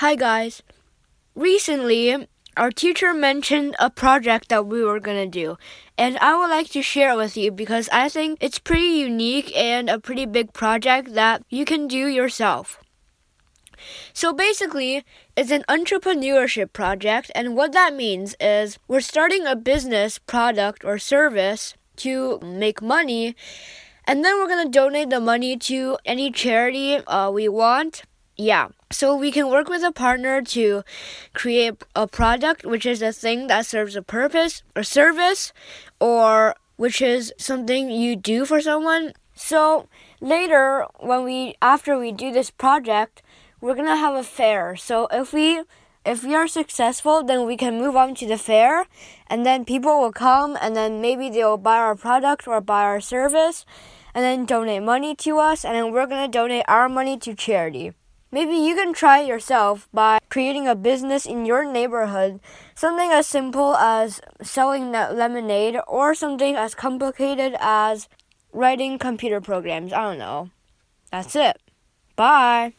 Hi, guys. Recently, our teacher mentioned a project that we were going to do, and I would like to share it with you because I think it's pretty unique and a pretty big project that you can do yourself. So basically, it's an entrepreneurship project, and what that means is we're starting a business, product, or service to make money, and then we're gonna donate the money to any charity uh, we want. Yeah. So we can work with a partner to create a product, which is a thing that serves a purpose or service, or which is something you do for someone. So later, when we after we do this project, we're gonna have a fair. So if we if we are successful, then we can move on to the fair, and then people will come, and then maybe they'll buy our product or buy our service, and then donate money to us, and then we're gonna donate our money to charity. Maybe you can try it yourself by creating a business in your neighborhood, something as simple as selling lemonade, or something as complicated as writing computer programs. I don't know. That's it. Bye.